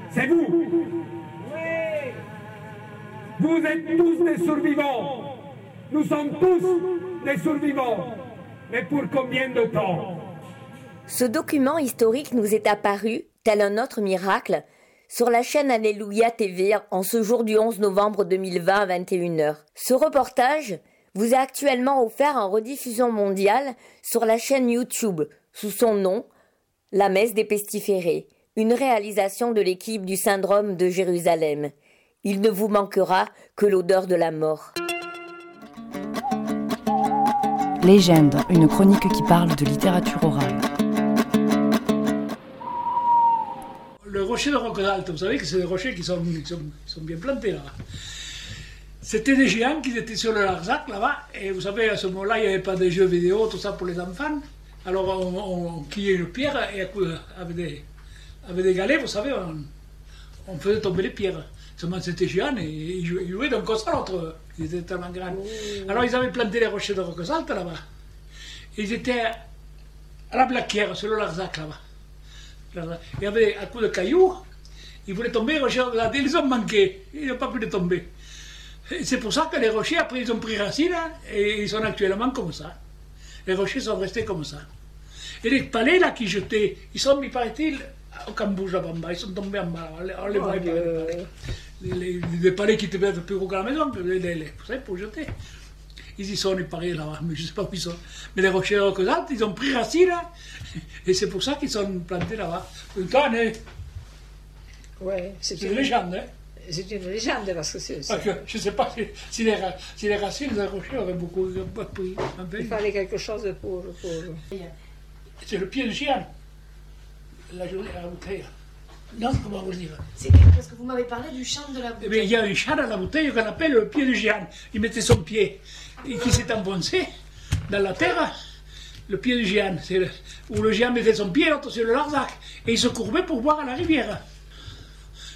c'est vous. Vous êtes tous des survivants. Nous sommes tous des survivants. Mais pour combien de temps? Ce document historique nous est apparu, tel un autre miracle, sur la chaîne Alléluia TV en ce jour du 11 novembre 2020 à 21h. Ce reportage vous est actuellement offert en rediffusion mondiale sur la chaîne YouTube sous son nom La messe des pestiférés, une réalisation de l'équipe du syndrome de Jérusalem. Il ne vous manquera que l'odeur de la mort. Légende, une chronique qui parle de littérature orale. Le rocher de vous savez que c'est des rochers qui sont, qui sont, qui sont bien plantés là. C'était des géants qui étaient sur le Larzac là-bas, et vous savez, à ce moment-là, il n'y avait pas de jeux vidéo, tout ça pour les enfants. Alors on, on, quillait une pierre et coup- avec des, avec des galets, vous savez, on, on faisait tomber les pierres. Seulement c'était géant et ils jouaient, ils jouaient d'un côté à l'autre. Ils étaient tellement grands. Alors ils avaient planté les rochers de Roquesalte là-bas. Ils étaient à la Blaquière, sur le Larzac là-bas. Il y avait un coup de cailloux, ils voulaient tomber, les rochers de Roquesalte, ils ont manqué, ils n'ont pas pu les tomber. C'est pour ça que les rochers, après, ils ont pris racine hein, et ils sont actuellement comme ça. Les rochers sont restés comme ça. Et les palais là qui jetaient, ils sont mis, paraît-il, au Cambodge là-bas en bas, ils sont tombés en bas. On les, les voit pas, les palais. Les, les- les palais qui étaient peut-être plus gros que la maison, les- les- vous savez, pour jeter. Ils y sont, paraît là-bas, mais je ne sais pas où ils sont. Mais les rochers de ils ont pris racine, hein, et c'est pour ça qu'ils sont plantés là-bas. Une tonne, hein. Ouais, c'est une légende, hein. C'est une légende parce que c'est. Je ne sais pas si, si les, si les racines des rochers auraient beaucoup pris. un peu. Il fallait quelque chose pour. pour... C'est le pied du chien. La journée à la bouteille. Non, comment vous le dire? C'est parce que vous m'avez parlé du chant de la Eh bouteille. bien, il y a un chat dans la bouteille qu'on appelle le pied du géant. Il mettait son pied et qui s'est enfoncé dans la terre. Le pied du géant, c'est le- où le géant mettait son pied, l'autre sur le Larzac. Et il se courbait pour boire à la rivière.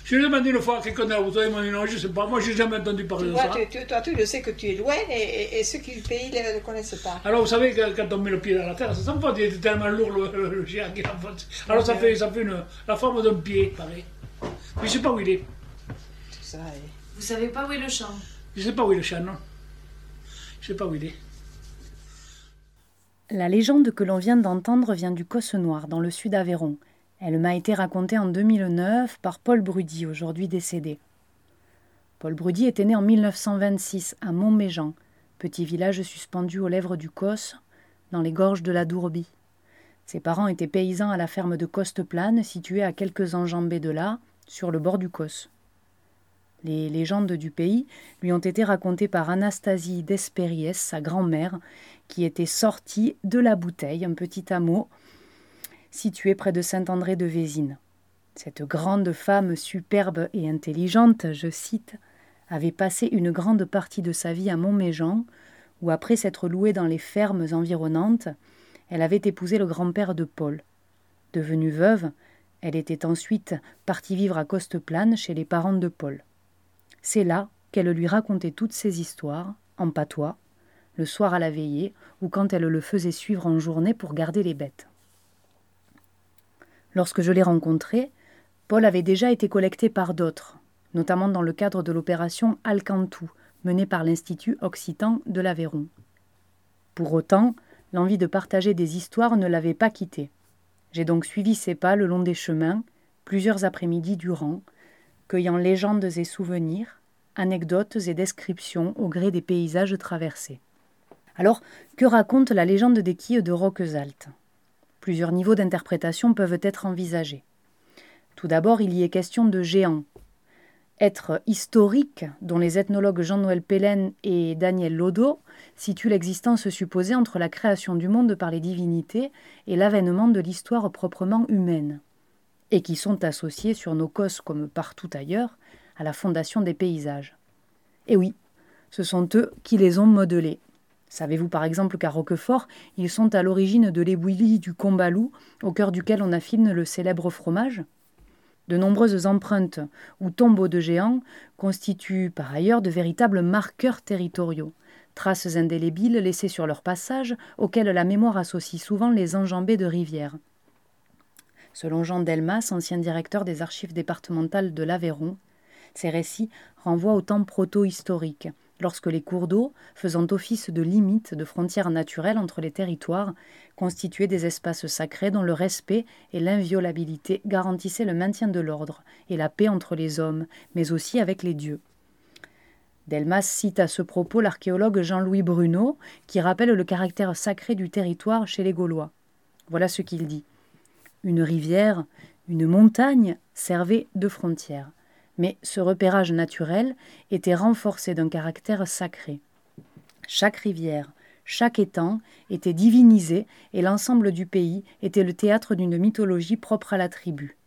Je lui ai demandé une fois à quelqu'un dans la bouteille, il m'a dit non, je ne sais pas, moi je n'ai jamais entendu parler de ça. tu, tu- toi, tu le sais que tu es loin et, et- et ceux qui le pays ne le connaissent pas. Alors vous savez, que quand on met le pied dans la terre, ça s'enfonce, il était tellement lourd le, le, le géant qu'il enfonce. Alors ça fait, ça fait une, la forme d'un pied, pareil. Mais je ne sais pas où il est. Ça, et- Vous savez pas où est le chant Je ne sais pas où est le chat, non. Je sais pas où il est. La légende que l'on vient d'entendre vient du Cosse Noir, dans le sud Aveyron. Elle m'a été racontée en 2009 par Paul Brudy, aujourd'hui décédé. Paul Brudy était né en 1926 à Montméjean, petit village suspendu aux lèvres du Cosse, dans les gorges de la Dourbie. Ses parents étaient paysans à la ferme de Costeplane, située à quelques enjambées de là, sur le bord du Cosse. Les légendes du pays lui ont été racontées par Anastasie d'Espériès, sa grand-mère, qui était sortie de la bouteille, un petit hameau situé près de Saint-André de Vésine. Cette grande femme superbe et intelligente, je cite, avait passé une grande partie de sa vie à Montméjean, où après s'être louée dans les fermes environnantes, elle avait épousé le grand-père de Paul. Devenue veuve, elle était ensuite partie vivre à Costeplane chez les parents de Paul. C'est là qu'elle lui racontait toutes ses histoires, en patois, le soir à la veillée, ou quand elle le faisait suivre en journée pour garder les bêtes. Lorsque je l'ai rencontré, Paul avait déjà été collecté par d'autres, notamment dans le cadre de l'opération Alcantou, menée par l'Institut occitan de l'Aveyron. Pour autant, l'envie de partager des histoires ne l'avait pas quitté. J'ai donc suivi ses pas le long des chemins, plusieurs après-midi durant, cueillant légendes et souvenirs, anecdotes et descriptions au gré des paysages traversés. Alors, que raconte la légende des quilles de Roquesalte? Plusieurs niveaux d'interprétation peuvent être envisagés. Tout d'abord, il y est question de géants. Être historique, dont les ethnologues Jean-Noël Pellen et Daniel Lodo situent l'existence supposée entre la création du monde par les divinités et l'avènement de l'histoire proprement humaine et qui sont associés sur nos cosses comme partout ailleurs à la fondation des paysages. Et oui, ce sont eux qui les ont modelés. Savez-vous par exemple qu'à Roquefort, ils sont à l'origine de l'ébouillie du Combalou, au cœur duquel on affine le célèbre fromage? De nombreuses empreintes ou tombeaux de géants constituent par ailleurs de véritables marqueurs territoriaux, traces indélébiles laissées sur leur passage, auxquelles la mémoire associe souvent les enjambées de rivières. Selon Jean Delmas, ancien directeur des archives départementales de l'Aveyron, ces récits renvoient au temps proto-historique, lorsque les cours d'eau, faisant office de limite de frontières naturelles entre les territoires, constituaient des espaces sacrés dont le respect et l'inviolabilité garantissaient le maintien de l'ordre et la paix entre les hommes, mais aussi avec les dieux. Delmas cite à ce propos l'archéologue Jean-Louis Bruno, qui rappelle le caractère sacré du territoire chez les Gaulois. Voilà ce qu'il dit. Une rivière, une montagne servaient de frontière. Mais ce repérage naturel était renforcé d'un caractère sacré. Chaque rivière, chaque étang était divinisé et l'ensemble du pays était le théâtre d'une mythologie propre à la tribu.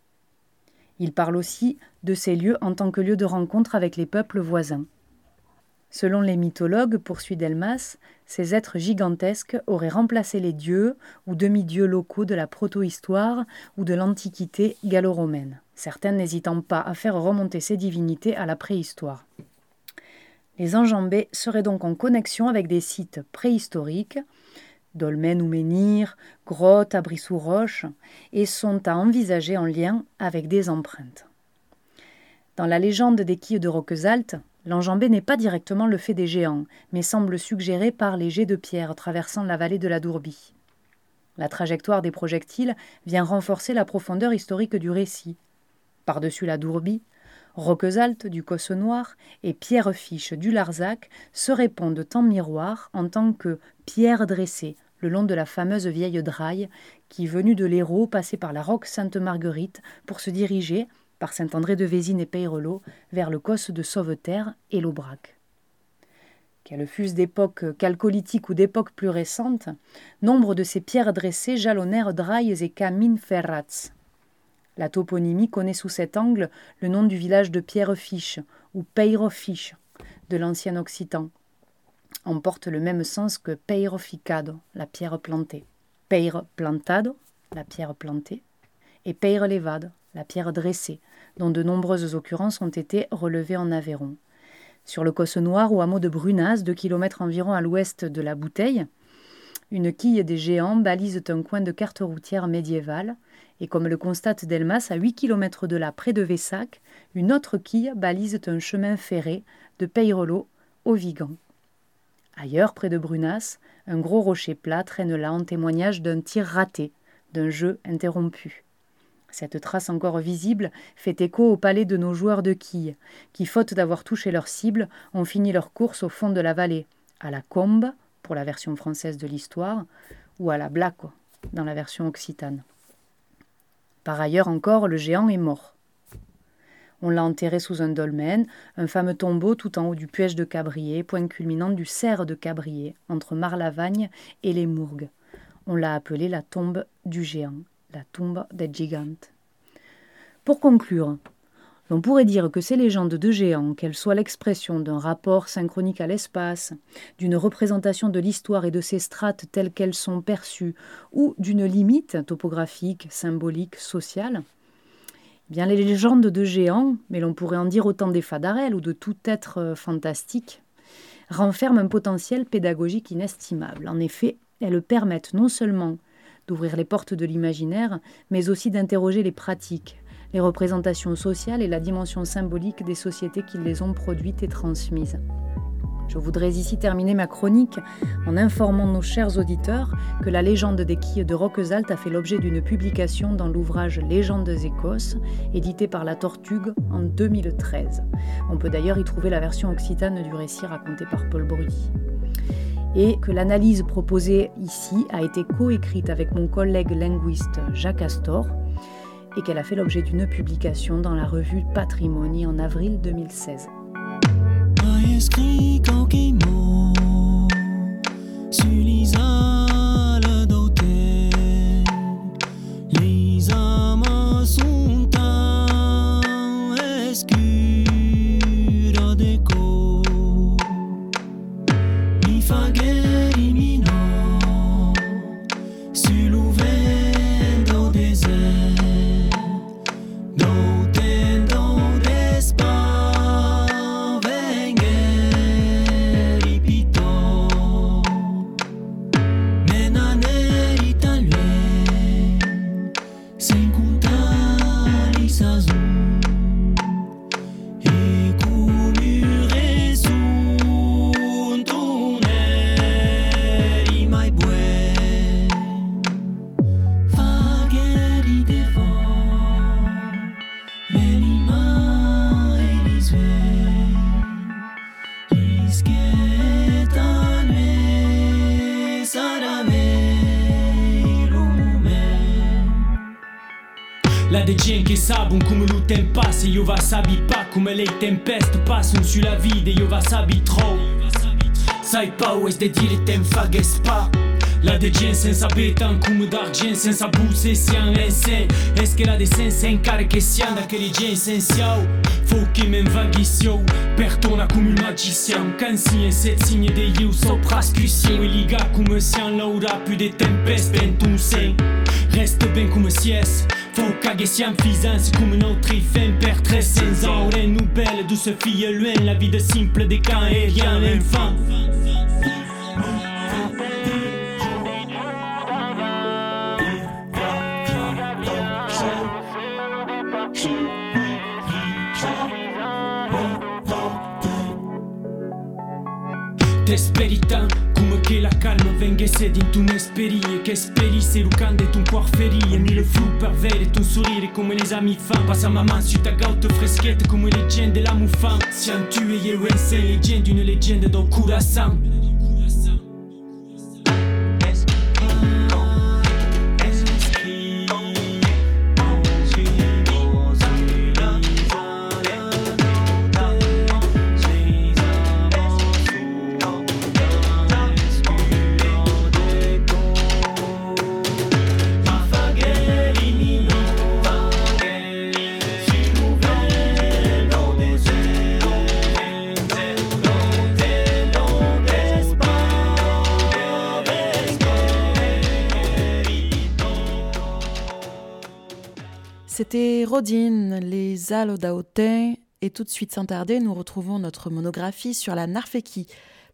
Il parle aussi de ces lieux en tant que lieu de rencontre avec les peuples voisins. Selon les mythologues, poursuit Delmas, ces êtres gigantesques auraient remplacé les dieux ou demi-dieux locaux de la protohistoire ou de l'Antiquité gallo-romaine, certaines n'hésitant pas à faire remonter ces divinités à la préhistoire. Les enjambées seraient donc en connexion avec des sites préhistoriques, dolmens ou menhirs, grottes, abris sous roches, et sont à envisager en lien avec des empreintes. Dans la légende des quilles de Roquesalte, L'enjambée n'est pas directement le fait des géants, mais semble suggéré par les jets de pierre traversant la vallée de la Dourbie. La trajectoire des projectiles vient renforcer la profondeur historique du récit. Par-dessus la Dourbie, Roquesalte du Cosse Noir et Pierre Fiche du Larzac se répondent en miroir en tant que pierre dressée le long de la fameuse vieille draille qui, venue de l'Hérault, passait par la roque Sainte-Marguerite pour se diriger, par Saint-André de Vésine et Peyrelot vers le Cosse de Sauveterre et l'Aubrac. Qu'elles fussent d'époque calcolithique ou d'époque plus récente, nombre de ces pierres dressées jalonnèrent drailles et camines ferrats. La toponymie connaît sous cet angle le nom du village de Pierrefiche ou Peyrofiche de l'ancien occitan. On porte le même sens que peiroficado, la pierre plantée. Peire plantado, la pierre plantée, et peire levado, la pierre dressée, dont de nombreuses occurrences ont été relevées en Aveyron. Sur le Cosse Noir, au hameau de Brunas, deux kilomètres environ à l'ouest de la Bouteille, une quille des géants balise un coin de carte routière médiévale, et comme le constate Delmas, à 8 km de là, près de Vessac, une autre quille balise un chemin ferré de Peyrelot au Vigan. Ailleurs, près de Brunas, Un gros rocher plat traîne là en témoignage d'un tir raté, d'un jeu interrompu. Cette trace encore visible fait écho au palais de nos joueurs de quilles, qui, faute d'avoir touché leur cible, ont fini leur course au fond de la vallée, à la combe, pour la version française de l'histoire, ou à la blaco, dans la version occitane. Par ailleurs encore, le géant est mort. On l'a enterré sous un dolmen, un fameux tombeau tout en haut du puège de Cabrier, point culminant du cerf de Cabrier, entre Marlavagne et les Mourgues. On l'a appelé la tombe du géant, la tombe des gigantes. Pour conclure, on pourrait dire que ces légendes de géants, qu'elles soient l'expression d'un rapport synchronique à l'espace, d'une représentation de l'histoire et de ses strates telles qu'elles sont perçues, ou d'une limite topographique, symbolique, sociale, eh bien les légendes de géants, mais l'on pourrait en dire autant des fadarelles ou de tout être euh, fantastique, renferment un potentiel pédagogique inestimable. En effet, elles permettent non seulement d'ouvrir les portes de l'imaginaire, mais aussi d'interroger les pratiques, les représentations sociales et la dimension symbolique des sociétés qui les ont produites et transmises. Je voudrais ici terminer ma chronique en informant nos chers auditeurs que la légende des quilles de Roquezalt a fait l'objet d'une publication dans l'ouvrage Légendes Écosses, édité par La Tortugue en 2013. On peut d'ailleurs y trouver la version occitane du récit raconté par Paul Brudy. Et que l'analyse proposée ici a été coécrite avec mon collègue linguiste Jacques Astor, et qu'elle a fait l'objet d'une publication dans la revue Patrimony en avril 2016. Io va sabi pas come le tempeste passano sulla vita io va sabi tro. Sai pas où est de dire tem fagues pas La de gen senza betan come d'argent senza buse sian ensen Est che la de senza incare che sian da che li gen sensiau Faut che men vaghissio Pertona come un magicien. Cansi e set signe de you so prascusio E liga come sian l'aura più de tempeste ventun sen Reste ben come sies Faut qu'à siam fisans comme notre ifem per très sans ans nous belle douce fille loin la vie de simple des camps et rien l'enfant Che speri se lucande ton cuor ferie Mille flou pervers ton sourire come les amis fan Passa ma main sur ta gaute freschette come leggende la moufan Siamo tu e io en leggende une leggende dans Kurasan Rodine, les Alodaotin, et tout de suite sans tarder, nous retrouvons notre monographie sur la Narfeki,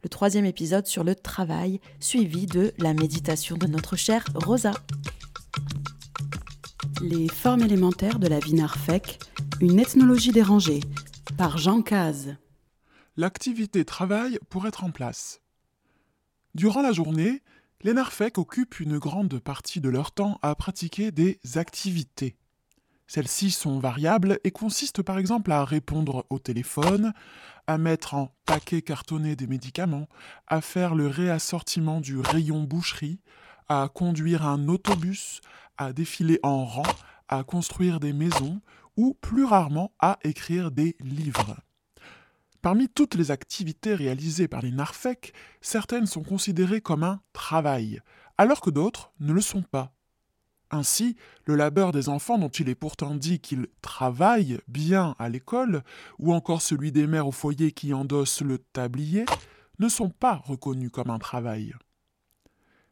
le troisième épisode sur le travail, suivi de la méditation de notre chère Rosa. Les formes élémentaires de la vie narfek, une ethnologie dérangée, par Jean Caz. L'activité travail pour être en place. Durant la journée, les Narfek occupent une grande partie de leur temps à pratiquer des activités. Celles-ci sont variables et consistent par exemple à répondre au téléphone, à mettre en paquet cartonné des médicaments, à faire le réassortiment du rayon boucherie, à conduire un autobus, à défiler en rang, à construire des maisons ou plus rarement à écrire des livres. Parmi toutes les activités réalisées par les Narfek, certaines sont considérées comme un travail, alors que d'autres ne le sont pas. Ainsi, le labeur des enfants dont il est pourtant dit qu'ils travaillent bien à l'école, ou encore celui des mères au foyer qui endossent le tablier, ne sont pas reconnus comme un travail.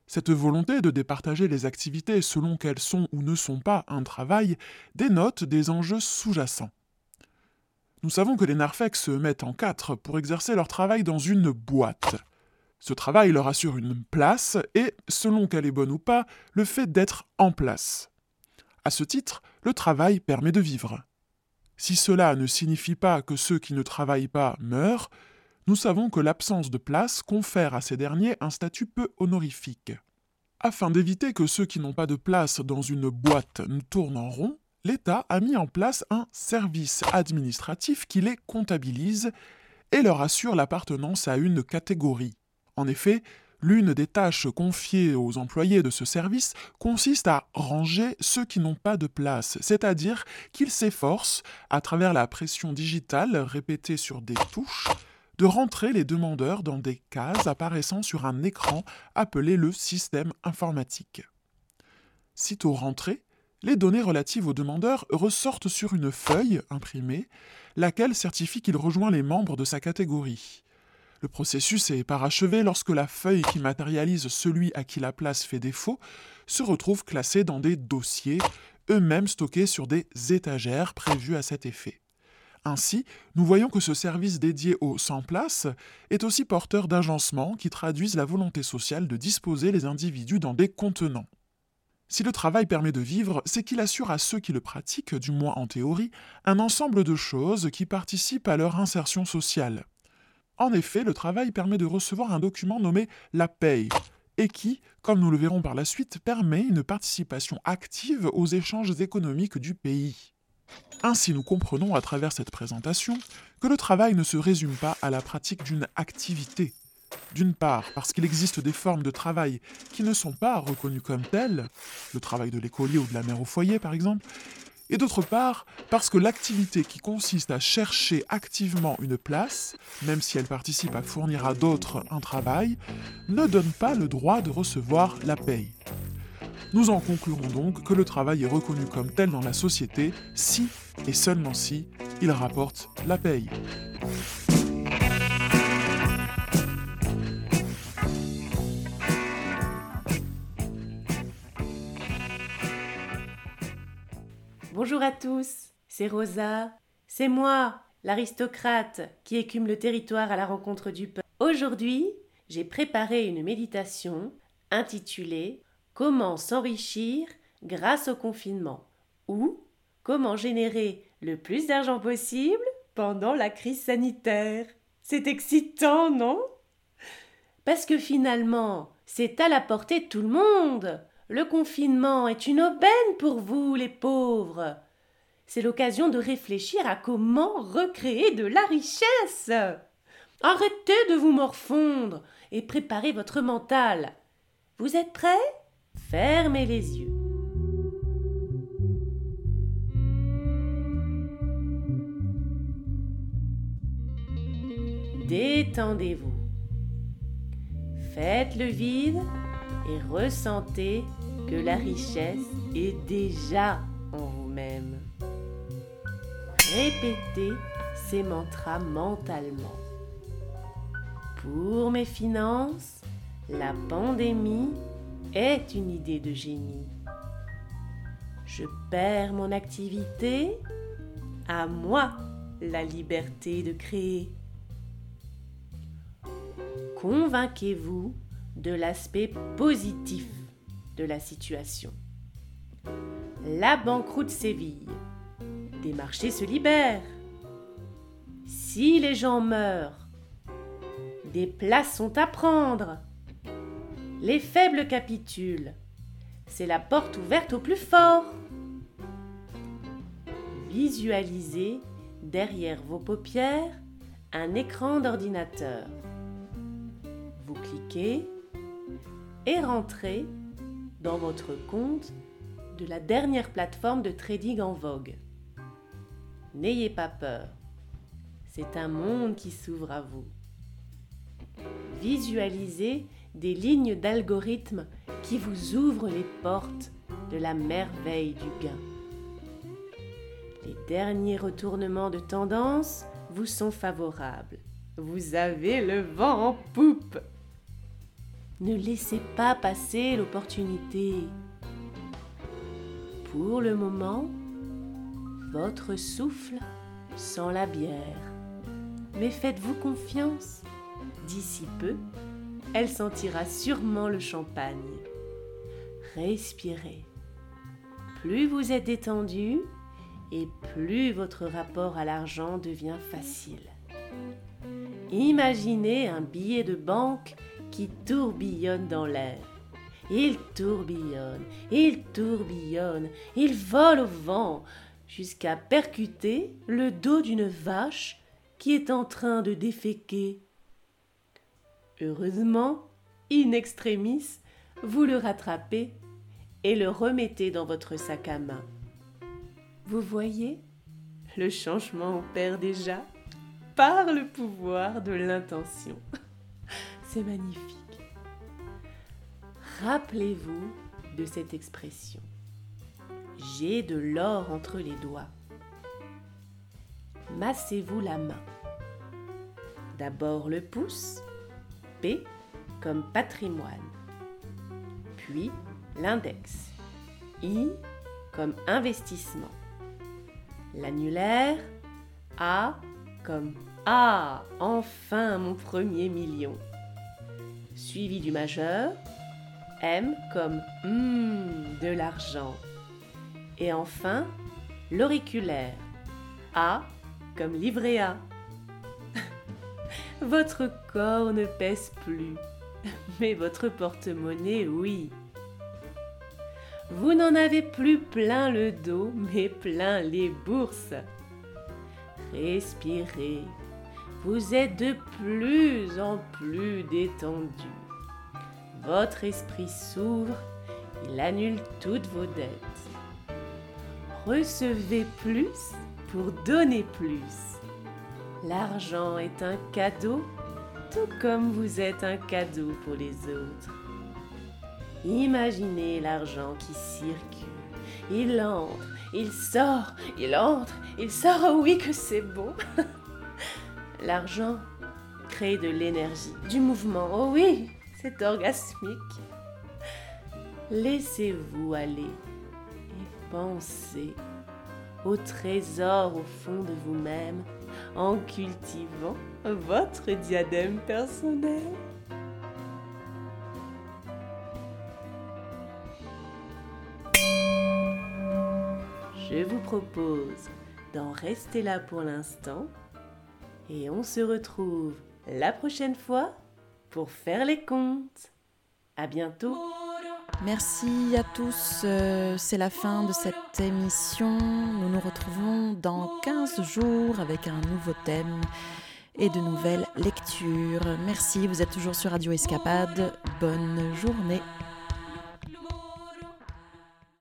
Cette volonté de départager les activités selon qu'elles sont ou ne sont pas un travail dénote des enjeux sous-jacents. Nous savons que les Narfek se mettent en quatre pour exercer leur travail dans une boîte. Ce travail leur assure une place et, selon qu'elle est bonne ou pas, le fait d'être en place. À ce titre, le travail permet de vivre. Si cela ne signifie pas que ceux qui ne travaillent pas meurent, nous savons que l'absence de place confère à ces derniers un statut peu honorifique. Afin d'éviter que ceux qui n'ont pas de place dans une boîte ne tournent en rond, l'État a mis en place un service administratif qui les comptabilise et leur assure l'appartenance à une catégorie. En effet, l'une des tâches confiées aux employés de ce service consiste à ranger ceux qui n'ont pas de place, c'est-à-dire qu'ils s'efforcent, à travers la pression digitale répétée sur des touches, de rentrer les demandeurs dans des cases apparaissant sur un écran appelé le système informatique. Sitôt rentrés, les données relatives aux demandeurs ressortent sur une feuille imprimée, laquelle certifie qu'il rejoint les membres de sa catégorie. Le processus est parachevé lorsque la feuille qui matérialise celui à qui la place fait défaut se retrouve classée dans des dossiers, eux-mêmes stockés sur des étagères prévues à cet effet. Ainsi, nous voyons que ce service dédié aux sans-place est aussi porteur d'agencements qui traduisent la volonté sociale de disposer les individus dans des contenants. Si le travail permet de vivre, c'est qu'il assure à ceux qui le pratiquent, du moins en théorie, un ensemble de choses qui participent à leur insertion sociale. En effet, le travail permet de recevoir un document nommé la paye, et qui, comme nous le verrons par la suite, permet une participation active aux échanges économiques du pays. Ainsi, nous comprenons à travers cette présentation que le travail ne se résume pas à la pratique d'une activité. D'une part, parce qu'il existe des formes de travail qui ne sont pas reconnues comme telles, le travail de l'écolier ou de la mère au foyer par exemple, et d'autre part, parce que l'activité qui consiste à chercher activement une place, même si elle participe à fournir à d'autres un travail, ne donne pas le droit de recevoir la paye. Nous en conclurons donc que le travail est reconnu comme tel dans la société si, et seulement si, il rapporte la paye. Bonjour à tous, c'est Rosa, c'est moi, l'aristocrate qui écume le territoire à la rencontre du peuple. Aujourd'hui, j'ai préparé une méditation intitulée Comment s'enrichir grâce au confinement ou Comment générer le plus d'argent possible pendant la crise sanitaire. C'est excitant, non? Parce que finalement, c'est à la portée de tout le monde. Le confinement est une aubaine pour vous, les pauvres. C'est l'occasion de réfléchir à comment recréer de la richesse. Arrêtez de vous morfondre et préparez votre mental. Vous êtes prêts Fermez les yeux. Détendez-vous. Faites le vide et ressentez que la richesse est déjà en vous-même. Répétez ces mantras mentalement. Pour mes finances, la pandémie est une idée de génie. Je perds mon activité, à moi la liberté de créer. Convainquez-vous de l'aspect positif de la situation. La banqueroute séville. Marchés se libèrent. Si les gens meurent, des places sont à prendre. Les faibles capitulent. C'est la porte ouverte au plus fort. Visualisez derrière vos paupières un écran d'ordinateur. Vous cliquez et rentrez dans votre compte de la dernière plateforme de trading en vogue. N'ayez pas peur, c'est un monde qui s'ouvre à vous. Visualisez des lignes d'algorithmes qui vous ouvrent les portes de la merveille du gain. Les derniers retournements de tendance vous sont favorables. Vous avez le vent en poupe. Ne laissez pas passer l'opportunité. Pour le moment, votre souffle sent la bière. Mais faites-vous confiance. D'ici peu, elle sentira sûrement le champagne. Respirez. Plus vous êtes détendu et plus votre rapport à l'argent devient facile. Imaginez un billet de banque qui tourbillonne dans l'air. Il tourbillonne, il tourbillonne, il vole au vent jusqu'à percuter le dos d'une vache qui est en train de déféquer. Heureusement, in extremis, vous le rattrapez et le remettez dans votre sac à main. Vous voyez, le changement opère déjà par le pouvoir de l'intention. C'est magnifique. Rappelez-vous de cette expression. J'ai de l'or entre les doigts. Massez-vous la main. D'abord le pouce, P comme patrimoine. Puis l'index, I comme investissement. L'annulaire, A comme Ah, enfin mon premier million. Suivi du majeur, M comme Hum, de l'argent. Et enfin, l'auriculaire, A comme livret A. votre corps ne pèse plus, mais votre porte-monnaie, oui. Vous n'en avez plus plein le dos, mais plein les bourses. Respirez. Vous êtes de plus en plus détendu. Votre esprit s'ouvre, il annule toutes vos dettes. Recevez plus pour donner plus. L'argent est un cadeau, tout comme vous êtes un cadeau pour les autres. Imaginez l'argent qui circule. Il entre, il sort, il entre, il sort. Oh oui que c'est beau. L'argent crée de l'énergie, du mouvement. Oh oui, c'est orgasmique. Laissez-vous aller pensez au trésor au fond de vous-même en cultivant votre diadème personnel. Je vous propose d'en rester là pour l'instant et on se retrouve la prochaine fois pour faire les comptes. À bientôt. Merci à tous, euh, c'est la fin de cette émission. Nous nous retrouvons dans 15 jours avec un nouveau thème et de nouvelles lectures. Merci, vous êtes toujours sur Radio Escapade. Bonne journée.